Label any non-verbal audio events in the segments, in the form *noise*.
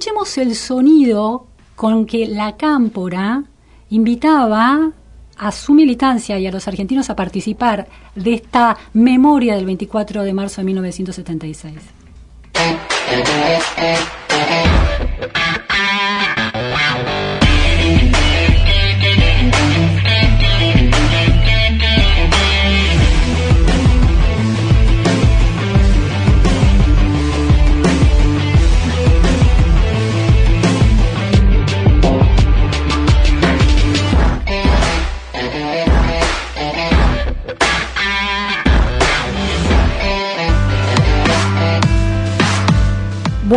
escuchemos el sonido con que la cámpora invitaba a su militancia y a los argentinos a participar de esta memoria del 24 de marzo de 1976.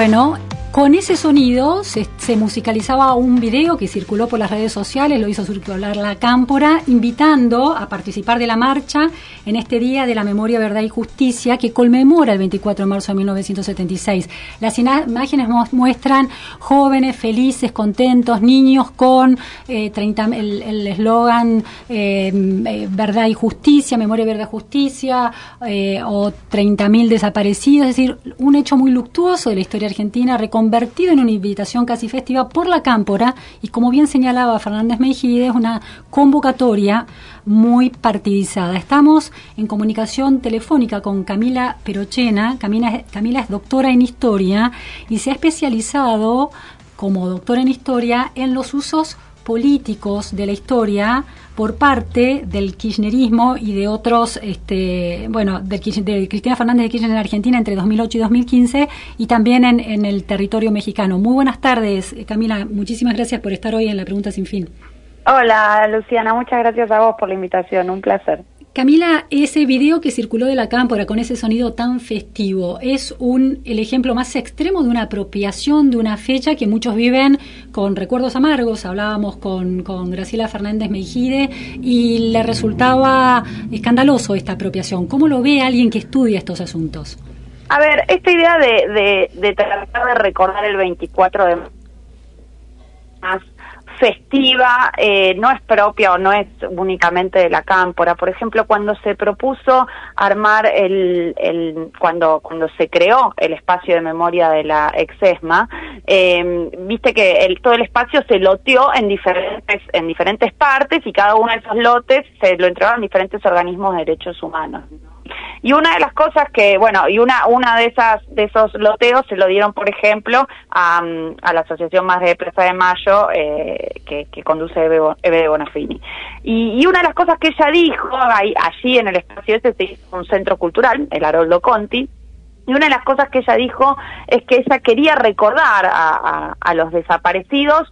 Bueno, con ese sonido se, musicalizaba un video que circuló por las redes sociales, lo hizo circular la Cámpora, invitando a participar de la marcha en este Día de la Memoria, Verdad y Justicia que conmemora el 24 de marzo de 1976. Las imágenes muestran jóvenes felices, contentos, niños con eh, el eslogan eh, eh, Verdad y Justicia, Memoria, Verdad y Justicia, o 30.000 desaparecidos, es decir, un hecho muy luctuoso de la historia argentina, convertido en una invitación casi festiva por la Cámpora y como bien señalaba Fernández Meijides, una convocatoria muy partidizada. Estamos en comunicación telefónica con Camila Perochena. Camila es doctora en historia y se ha especializado como doctora en historia en los usos políticos de la historia por parte del kirchnerismo y de otros, este, bueno, de, Cristina Fernández de Kirchner en Argentina entre 2008 y 2015 y también en, en el territorio mexicano. Muy buenas tardes, Camila. Muchísimas gracias por estar hoy en la Pregunta Sin Fin. Hola, Luciana. Muchas gracias a vos por la invitación. Un placer. Camila, ese video que circuló de la cámpora con ese sonido tan festivo es un el ejemplo más extremo de una apropiación de una fecha que muchos viven con recuerdos amargos. Hablábamos con, con Graciela Fernández Meijide y le resultaba escandaloso esta apropiación. ¿Cómo lo ve alguien que estudia estos asuntos? A ver, esta idea de, de, de tratar de recordar el 24 de marzo festiva eh, no es propia o no es únicamente de la cámpora. Por ejemplo, cuando se propuso armar el, el cuando cuando se creó el espacio de memoria de la exesma, eh, viste que el, todo el espacio se loteó en diferentes en diferentes partes y cada uno de esos lotes se lo entregaron diferentes organismos de derechos humanos. Y una de las cosas que, bueno, y una una de esas de esos loteos se lo dieron, por ejemplo, a, a la Asociación Más de Plaza de Mayo, eh, que, conduce Eve, Bonafini. Y, y, una de las cosas que ella dijo, ahí, allí en el espacio ese se hizo un centro cultural, el Haroldo Conti, y una de las cosas que ella dijo es que ella quería recordar a los desaparecidos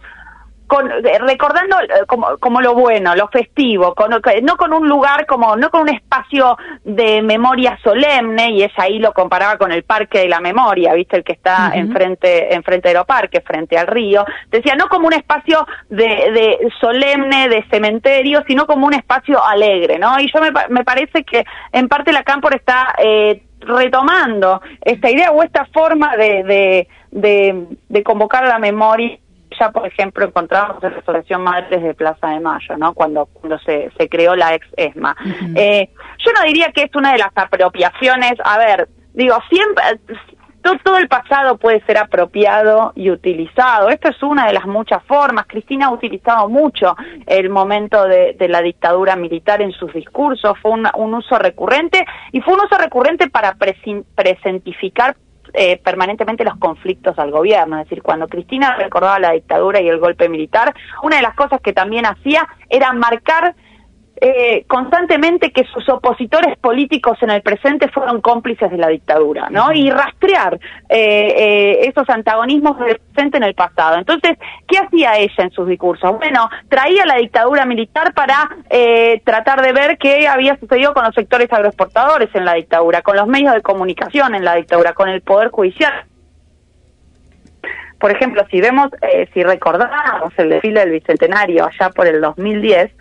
con, eh, recordando eh, como, como lo bueno, lo festivo, con, no con un lugar como, no con un espacio de memoria solemne, y ella ahí lo comparaba con el Parque de la Memoria, viste, el que está enfrente, enfrente de los parques, frente al río, decía, no como un espacio de, de solemne, de cementerio, sino como un espacio alegre, ¿no? Y yo me, me parece que en parte la Cámpora está eh, retomando esta idea o esta forma de, de, de, de convocar a la memoria ya, por ejemplo, encontramos en Restauración Madres de Plaza de Mayo, ¿no? Cuando, cuando se, se creó la ex ESMA. eh, yo no diría que es una de las apropiaciones, a ver, digo, siempre, todo, todo, el pasado puede ser apropiado y utilizado. Esto es una de las muchas formas. Cristina ha utilizado mucho el momento de, de la dictadura militar en sus discursos. Fue un, un, uso recurrente y fue un uso recurrente para presentificar eh, permanentemente los conflictos al gobierno. Es decir, cuando Cristina recordaba la dictadura y el golpe militar, una de las cosas que también hacía era marcar eh, constantemente que sus opositores políticos en el presente fueron cómplices de la dictadura, ¿no? Y rastrear eh, eh, esos antagonismos del presente en el pasado. Entonces, ¿qué hacía ella en sus discursos? Bueno, traía la dictadura militar para eh, tratar de ver qué había sucedido con los sectores agroexportadores en la dictadura, con los medios de comunicación en la dictadura, con el poder judicial por ejemplo, si vemos, eh, si recordamos el desfile del Bicentenario allá por el 2010,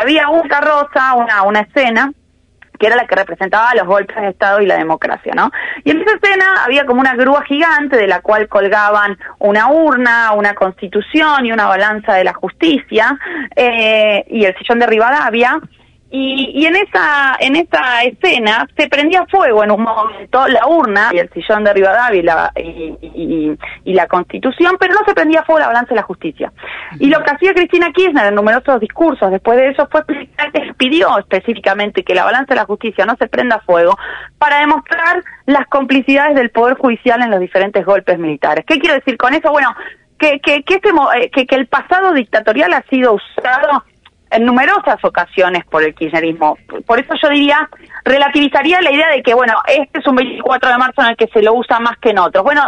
había un carroza, una, una escena, que era la que representaba los golpes de Estado y la democracia, ¿no? Y en esa escena había como una grúa gigante de la cual colgaban una urna, una constitución y una balanza de la justicia, eh, y el sillón de Rivadavia, Y, en esa en esa escena se prendía fuego en un momento la urna y el sillón de Rivadavia y y, la Constitución, pero no se prendía fuego la balanza de la justicia. Y lo que hacía Cristina Kirchner en numerosos discursos después de eso fue explicar que pidió específicamente que la balanza de la justicia no se prenda fuego para demostrar las complicidades del Poder Judicial en los diferentes golpes militares. ¿Qué quiero decir con eso? Bueno, que, que, que, este, eh, que, que el pasado dictatorial ha sido usado en numerosas ocasiones por el kirchnerismo. Por eso yo diría, relativizaría la idea de que, bueno, este es un 24 de marzo en el que se lo usa más que en otros. Bueno,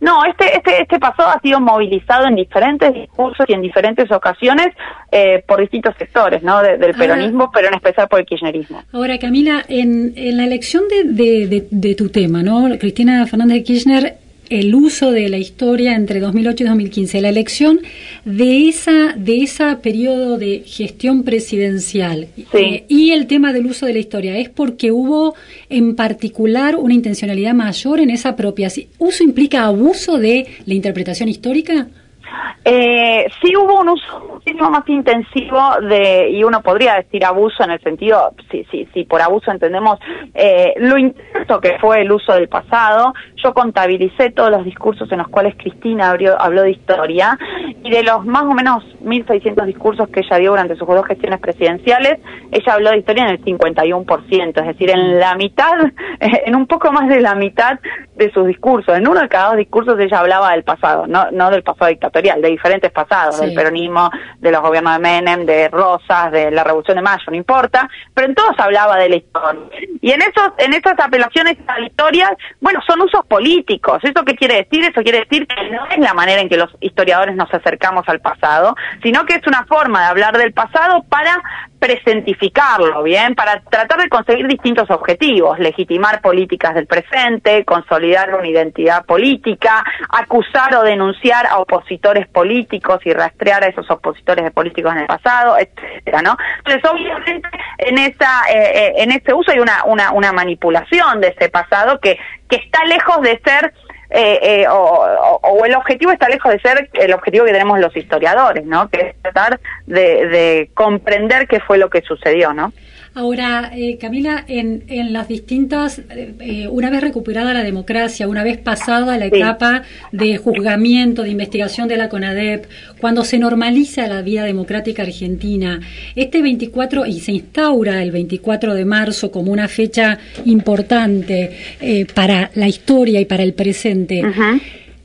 no, este, este, este pasado ha sido movilizado en diferentes discursos y en diferentes ocasiones eh, por distintos sectores, ¿no? del peronismo, pero en especial por el kirchnerismo. Ahora, Camila, en, en la elección de, de, de, de tu tema, ¿no? Cristina Fernández de Kirchner el uso de la historia entre 2008 y 2015, la elección de esa de ese periodo de gestión presidencial eh, y el tema del uso de la historia es porque hubo en particular una intencionalidad mayor en esa apropiación. ¿Uso implica abuso de la interpretación histórica? Eh, sí hubo un uso muchísimo más intensivo de, y uno podría decir abuso en el sentido, si, si, si por abuso entendemos eh, lo intenso que fue el uso del pasado. Yo contabilicé todos los discursos en los cuales Cristina abrió, habló de historia y de los más o menos 1.600 discursos que ella dio durante sus dos gestiones presidenciales, ella habló de historia en el 51%, es decir, en la mitad, *laughs* en un poco más de la mitad de sus discursos. En uno de cada dos discursos ella hablaba del pasado, no, no del pasado dictatorial, de diferentes pasados, del peronismo, de los gobiernos de Menem, de Rosas, de la Revolución de Mayo, no importa, pero en todos hablaba de la historia. Y en esos, en esas apelaciones a la historia, bueno, son usos políticos. ¿Eso qué quiere decir? Eso quiere decir que no es la manera en que los historiadores nos acercamos al pasado, sino que es una forma de hablar del pasado para presentificarlo, ¿bien? Para tratar de conseguir distintos objetivos, legitimar políticas del presente, consolidar una identidad política, acusar o denunciar a opositores políticos y rastrear a esos opositores de políticos en el pasado, etcétera, ¿no? Entonces, obviamente, en esa, eh, eh, en este uso hay una, una, una manipulación de ese pasado que, que está lejos de ser eh, eh, o, el objetivo está lejos de ser el objetivo que tenemos los historiadores, ¿no? Que es tratar de, de comprender qué fue lo que sucedió, ¿no? Ahora, eh, Camila, en, en las distintas, eh, eh, una vez recuperada la democracia, una vez pasada la etapa de juzgamiento, de investigación de la CONADEP, cuando se normaliza la vida democrática argentina, este 24 y se instaura el 24 de marzo como una fecha importante para la historia y para el presente.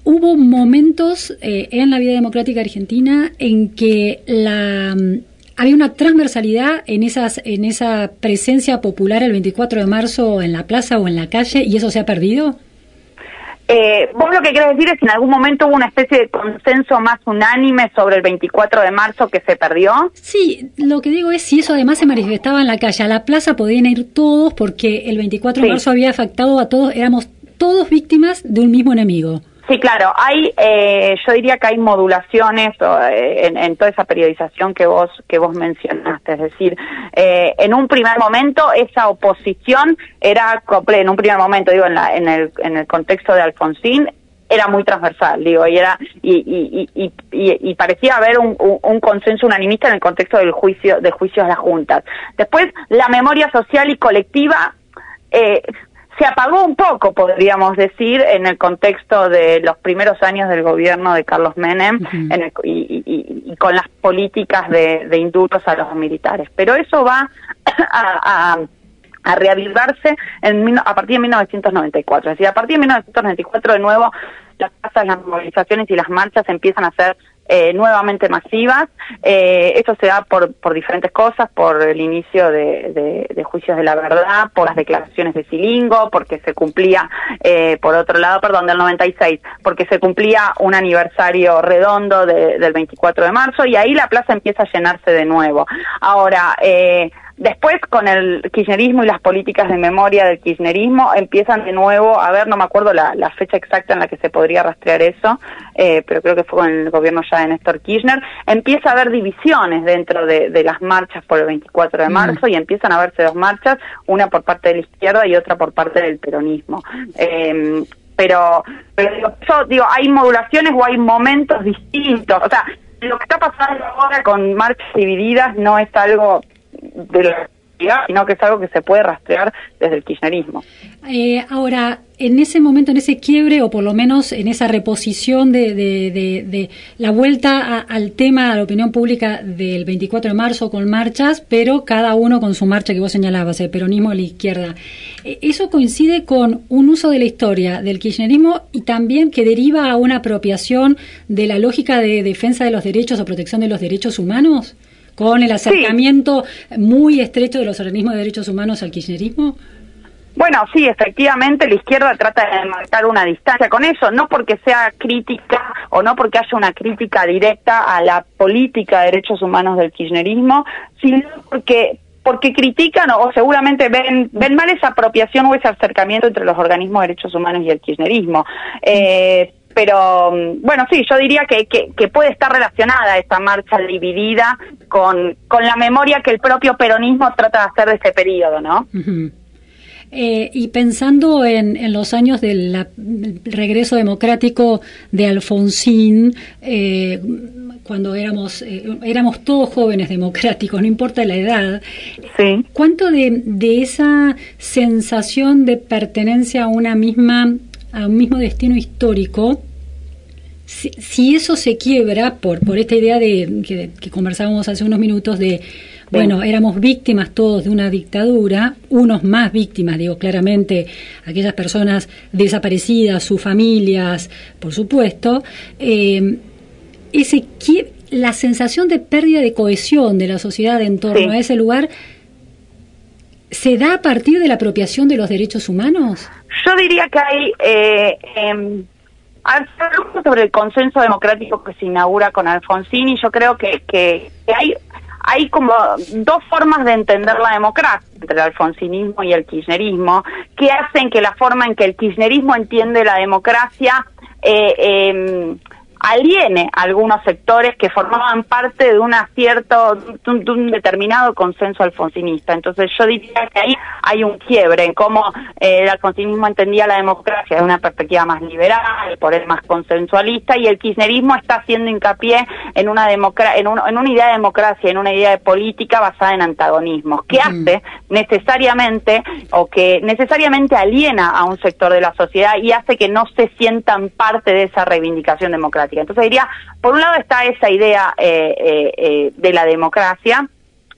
Hubo momentos en la vida democrática argentina en que la había una transversalidad en esas en esa presencia popular el 24 de marzo en la plaza o en la calle y eso se ha perdido? Eh, vos lo que querés decir es que en algún momento hubo una especie de consenso más unánime sobre el 24 de marzo que se perdió. Sí, lo que digo es si eso además se manifestaba en la calle, a la plaza podían ir todos porque el 24 de marzo había afectado a todos, éramos todos víctimas de un mismo enemigo. Sí, claro, hay, eh, yo diría que hay modulaciones eh, en, toda esa periodización que vos que vos mencionaste, es decir, eh, en un primer momento esa oposición era en un primer momento digo en, la, en el en el contexto de Alfonsín era muy transversal, digo, y era y, y, y, y parecía haber un, consenso unanimista en el contexto del juicio de juicios de las juntas. Después la memoria social y colectiva eh, se apagó un poco, podríamos decir, en el contexto de los primeros años del gobierno de Carlos Menem y, con las políticas de, de, indultos a los militares. Pero eso va *clears throat* a, a, reavivarse en, a partir de 1994. Es decir, a partir de 1994 de nuevo las casas, las movilizaciones y las marchas empiezan a ser eh, nuevamente masivas. Eh, esto se da por, por diferentes cosas, por el inicio de, de, juicios de la verdad, por las declaraciones de Silingo, porque se cumplía, eh, por otro lado, perdón, del 96, porque se cumplía un aniversario redondo del 24 de marzo y ahí la plaza empieza a llenarse de nuevo. Ahora, eh, Después, con el kirchnerismo y las políticas de memoria del kirchnerismo, empiezan de nuevo a ver, no me acuerdo la, fecha exacta en la que se podría rastrear eso, eh, pero creo que fue con el gobierno ya de Néstor Kirchner, empieza a haber divisiones dentro de, las marchas por el 24 de mm. marzo y empiezan a verse dos marchas, una por parte de la izquierda y otra por parte del peronismo. Em, pero, pero digo, yo digo, hay modulaciones o hay momentos distintos, o sea, lo que está pasando ahora con marchas divididas no es algo de sino que es algo que se puede rastrear desde el kirchnerismo. Eh, ahora, en ese momento, en ese quiebre, o por lo menos en esa reposición de, la vuelta al tema, a la opinión pública del 24 de marzo con marchas, pero cada uno con su marcha que vos señalabas, el peronismo a la izquierda. Eh, ¿Eso coincide con un uso de la historia del kirchnerismo y también que deriva a una apropiación de la lógica de defensa de los derechos o protección de los derechos humanos? ¿Con el acercamiento muy estrecho de los organismos de derechos humanos al kirchnerismo? Bueno, sí, efectivamente la izquierda trata de marcar una distancia con eso, no porque sea crítica o no porque haya una crítica directa a la política de derechos humanos del kirchnerismo, sino porque porque critican o, seguramente ven ven mal esa apropiación o ese acercamiento entre los organismos de derechos humanos y el kirchnerismo. Eh, pero bueno, sí, yo diría que, que, puede estar relacionada esta marcha dividida con, con la memoria que el propio peronismo trata de hacer de ese periodo, ¿no? Eh, y pensando en, los años del regreso democrático de Alfonsín, eh, cuando éramos, eh, éramos todos jóvenes democráticos, no importa la edad, ¿cuánto de, de, esa sensación de pertenencia a una misma, a un mismo destino histórico, si, eso se quiebra por, por esta idea de que, que conversábamos hace unos minutos de bueno, éramos víctimas todos de una dictadura, unos más víctimas, digo claramente, aquellas personas desaparecidas, sus familias, por supuesto. Eh, ese, la sensación de pérdida de cohesión de la sociedad en torno a ese lugar se da a partir de la apropiación de los derechos humanos. Yo diría que hay eh, eh, sobre el consenso democrático que se inaugura con Alfonsín y yo creo que, que hay hay como dos formas de entender la democracia entre el alfonsinismo y el kirchnerismo que hacen que la forma en que el kirchnerismo entiende la democracia eh, eh, aliene a algunos sectores que formaban parte de una cierto, de un, determinado consenso alfonsinista. Entonces yo diría que ahí hay un quiebre en cómo eh, el alfonsinismo entendía la democracia de una perspectiva más liberal, por el más consensualista, y el kirchnerismo está haciendo hincapié en una democracia, en, en, una idea de democracia, en una idea de política basada en antagonismos, que hace necesariamente o que necesariamente aliena a un sector de la sociedad y hace que no se sientan parte de esa reivindicación democrática. Entonces diría, por un lado está esa idea eh, eh, eh, de la democracia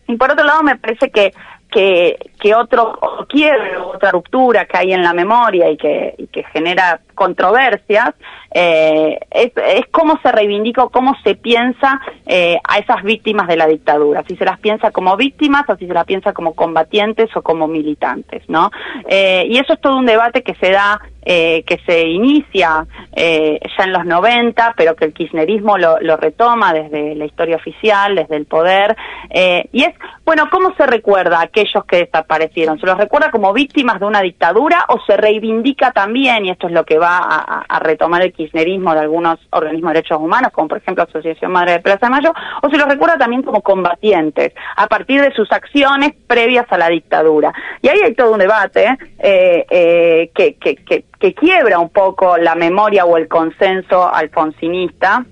y por otro lado me parece que que, que otro quiebre, otra ruptura que hay en la memoria y que, y que genera controversias, eh, es, cómo se reivindica o cómo se piensa eh, a esas víctimas de la dictadura, si se las piensa como víctimas o si se las piensa como combatientes o como militantes, ¿no? Eh, y eso es todo un debate que se da eh, que se inicia eh, ya en los 90, pero que el kirchnerismo lo, lo retoma desde la historia oficial, desde el poder. Eh, y es, bueno, ¿cómo se recuerda a aquellos que desaparecieron? ¿Se los recuerda como víctimas de una dictadura o se reivindica también, y esto es lo que va a, retomar el kirchnerismo de algunos organismos de derechos humanos, como por ejemplo Asociación Madre de Plaza de Mayo, o se los recuerda también como combatientes, a partir de sus acciones previas a la dictadura? Y ahí hay todo un debate que, que, que que quiebra un poco la memoria o el consenso alfonsinista.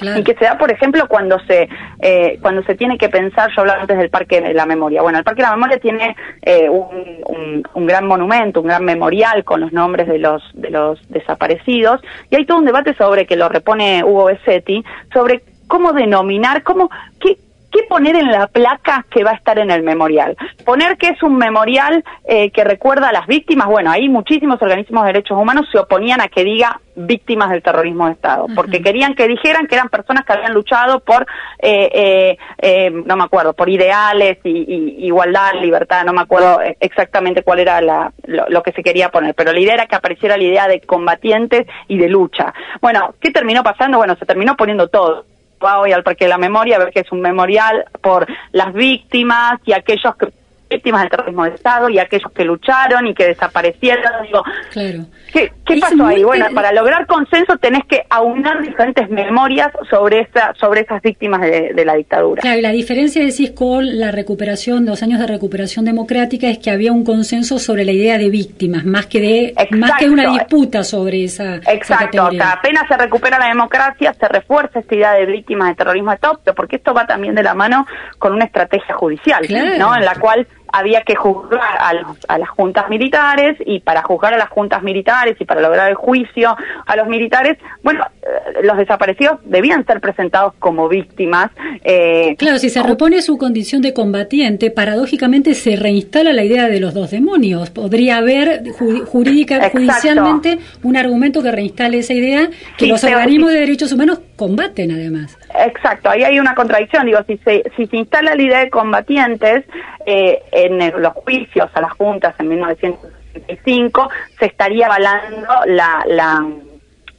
Y que se da, por ejemplo, cuando se eh, cuando se tiene que pensar, yo hablaba antes del Parque de la Memoria. Bueno, el Parque de la Memoria tiene eh, un, un, gran monumento, un gran memorial con los nombres de los de los desaparecidos, y hay todo un debate sobre que lo repone Hugo Bessetti sobre cómo denominar, cómo qué ¿Qué poner en la placa que va a estar en el memorial? Poner que es un memorial eh, que recuerda a las víctimas. Bueno, ahí muchísimos organismos de derechos humanos se oponían a que diga víctimas del terrorismo de Estado, porque querían que dijeran que eran personas que habían luchado por, eh, eh, no me acuerdo, por ideales y, igualdad, libertad, no me acuerdo exactamente cuál era la, lo, que se quería poner, pero la idea era que apareciera la idea de combatientes y de lucha. Bueno, ¿qué terminó pasando? Bueno, se terminó poniendo todo va hoy al Parque de la Memoria a ver que es un memorial por las víctimas y aquellos que víctimas del terrorismo de Estado y aquellos que lucharon y que desaparecieron. Digo, claro. ¿qué, pasó ahí? Bueno, para lograr consenso tenés que aunar diferentes memorias sobre esa, sobre esas víctimas de, la dictadura. Claro, y la diferencia, decís, con la recuperación, los años de recuperación democrática, es que había un consenso sobre la idea de víctimas, más que de más que una disputa sobre esa. Exacto, apenas se recupera la democracia, se refuerza esta idea de víctimas de terrorismo de Estado, porque esto va también de la mano con una estrategia judicial, ¿no? En la cual había que juzgar a, a, las juntas militares y para juzgar a las juntas militares y para lograr el juicio a los militares, bueno, eh, los desaparecidos debían ser presentados como víctimas. Eh, claro, si se repone su condición de combatiente, paradójicamente se reinstala la idea de los dos demonios. Podría haber jurídica, judicialmente un argumento que reinstale esa idea que los organismos de derechos humanos combaten además. Exacto, ahí hay una contradicción. Digo, si se, si se instala la idea de combatientes eh, en los juicios a las juntas en 1965, se estaría avalando la, la,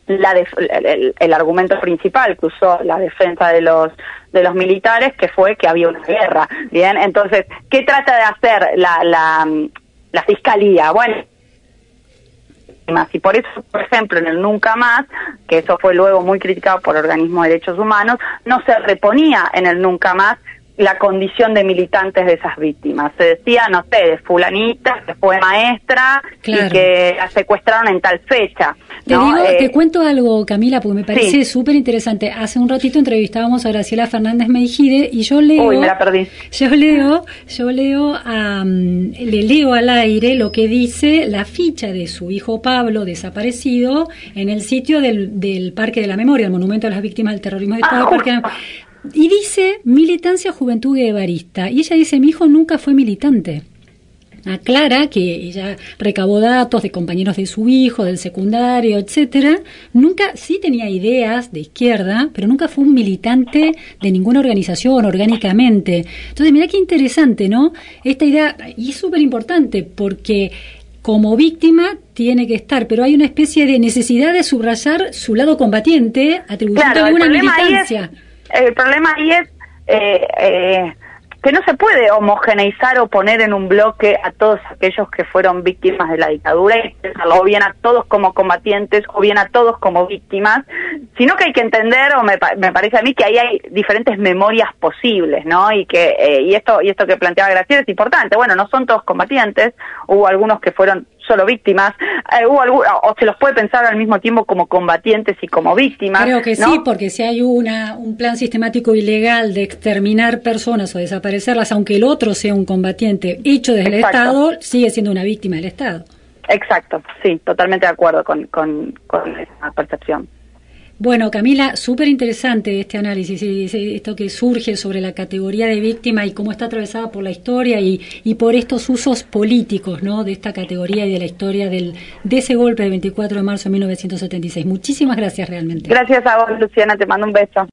el, argumento principal que usó la defensa de los de los militares, que fue que había una guerra. Bien, entonces, ¿qué trata de hacer la, la, la fiscalía? Bueno, y por eso, por ejemplo, en el Nunca Más, que eso fue luego muy criticado por organismos de derechos humanos, no se reponía en el Nunca Más la condición de militantes de esas víctimas. Se decía, no sé, de fulanita que fue maestra y que la secuestraron en tal fecha. Te digo, te eh, cuento algo, Camila, porque me parece súper interesante. Hace un ratito entrevistábamos a Graciela Fernández Meijide y yo leo. Uy, me la perdí. Yo leo, yo leo, le leo al aire lo que dice la ficha de su hijo Pablo desaparecido en el sitio del, del Parque de la Memoria, el Monumento a las Víctimas del Terrorismo de Estado. Ah, y dice militancia juventud guevarista. Y ella dice, mi hijo nunca fue militante. Aclara que ella recabó datos de compañeros de su hijo, del secundario, etcétera. Nunca, sí tenía ideas de izquierda, pero nunca fue un militante de ninguna organización orgánicamente. Entonces, mira qué interesante, ¿no? Esta idea, y es súper importante, porque como víctima tiene que estar, pero hay una especie de necesidad de subrayar su lado combatiente, atribuyendo alguna militancia el problema ahí es eh, eh, que no se puede homogeneizar o poner en un bloque a todos aquellos que fueron víctimas de la dictadura y o bien a todos como combatientes o bien a todos como víctimas, sino que hay que entender, o me, me parece a mí, que ahí hay diferentes memorias posibles, ¿no? Y que eh, y esto y esto que planteaba Graciela es importante. Bueno, no son todos combatientes, hubo algunos que fueron solo víctimas, eh, o se los puede pensar al mismo tiempo como combatientes y como víctimas. Creo que sí, porque si hay una, un plan sistemático ilegal de exterminar personas o desaparecerlas, aunque el otro sea un combatiente hecho desde el Estado, sigue siendo una víctima del Estado. Exacto, sí, totalmente de acuerdo con, con, con esa percepción. Bueno, Camila, súper interesante este análisis, esto que surge sobre la categoría de víctima y cómo está atravesada por la historia y, y por estos usos políticos ¿no? de esta categoría y de la historia del, de ese golpe del 24 de marzo de 1976. Muchísimas gracias realmente. Gracias a vos, Luciana, te mando un beso.